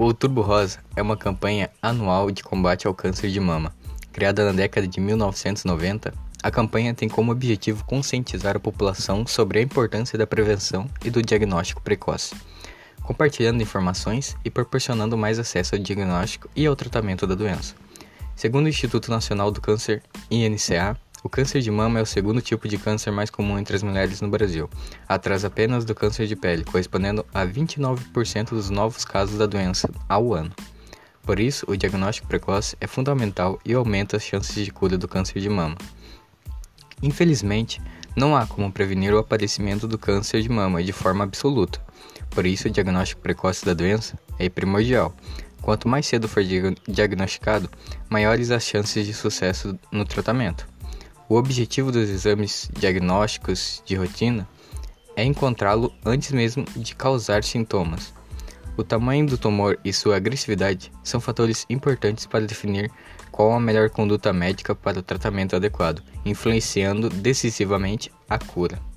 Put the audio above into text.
O Outubro Rosa é uma campanha anual de combate ao câncer de mama. Criada na década de 1990, a campanha tem como objetivo conscientizar a população sobre a importância da prevenção e do diagnóstico precoce, compartilhando informações e proporcionando mais acesso ao diagnóstico e ao tratamento da doença. Segundo o Instituto Nacional do Câncer, INCA, o câncer de mama é o segundo tipo de câncer mais comum entre as mulheres no Brasil, atrás apenas do câncer de pele, correspondendo a 29% dos novos casos da doença ao ano. Por isso, o diagnóstico precoce é fundamental e aumenta as chances de cura do câncer de mama. Infelizmente, não há como prevenir o aparecimento do câncer de mama de forma absoluta. Por isso, o diagnóstico precoce da doença é primordial. Quanto mais cedo for diagnosticado, maiores as chances de sucesso no tratamento. O objetivo dos exames diagnósticos de rotina é encontrá-lo antes mesmo de causar sintomas. O tamanho do tumor e sua agressividade são fatores importantes para definir qual a melhor conduta médica para o tratamento adequado, influenciando decisivamente a cura.